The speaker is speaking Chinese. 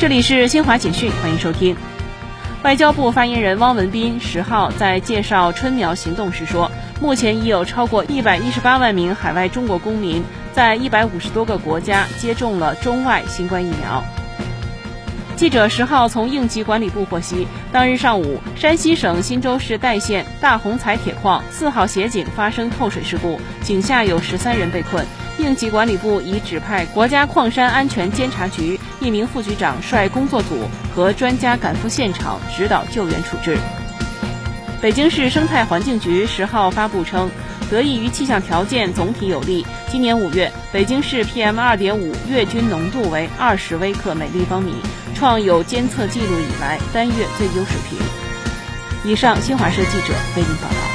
这里是新华简讯，欢迎收听。外交部发言人汪文斌十号在介绍春苗行动时说，目前已有超过一百一十八万名海外中国公民在一百五十多个国家接种了中外新冠疫苗。记者十号从应急管理部获悉，当日上午，山西省忻州市代县大红彩铁矿四号斜井发生透水事故，井下有十三人被困。应急管理部已指派国家矿山安全监察局一名副局长率工作组和专家赶赴现场指导救援处置。北京市生态环境局十号发布称，得益于气象条件总体有利，今年五月北京市 PM 二点五月均浓度为二十微克每立方米。创有监测记录以来单月最优水平。以上，新华社记者为您报道。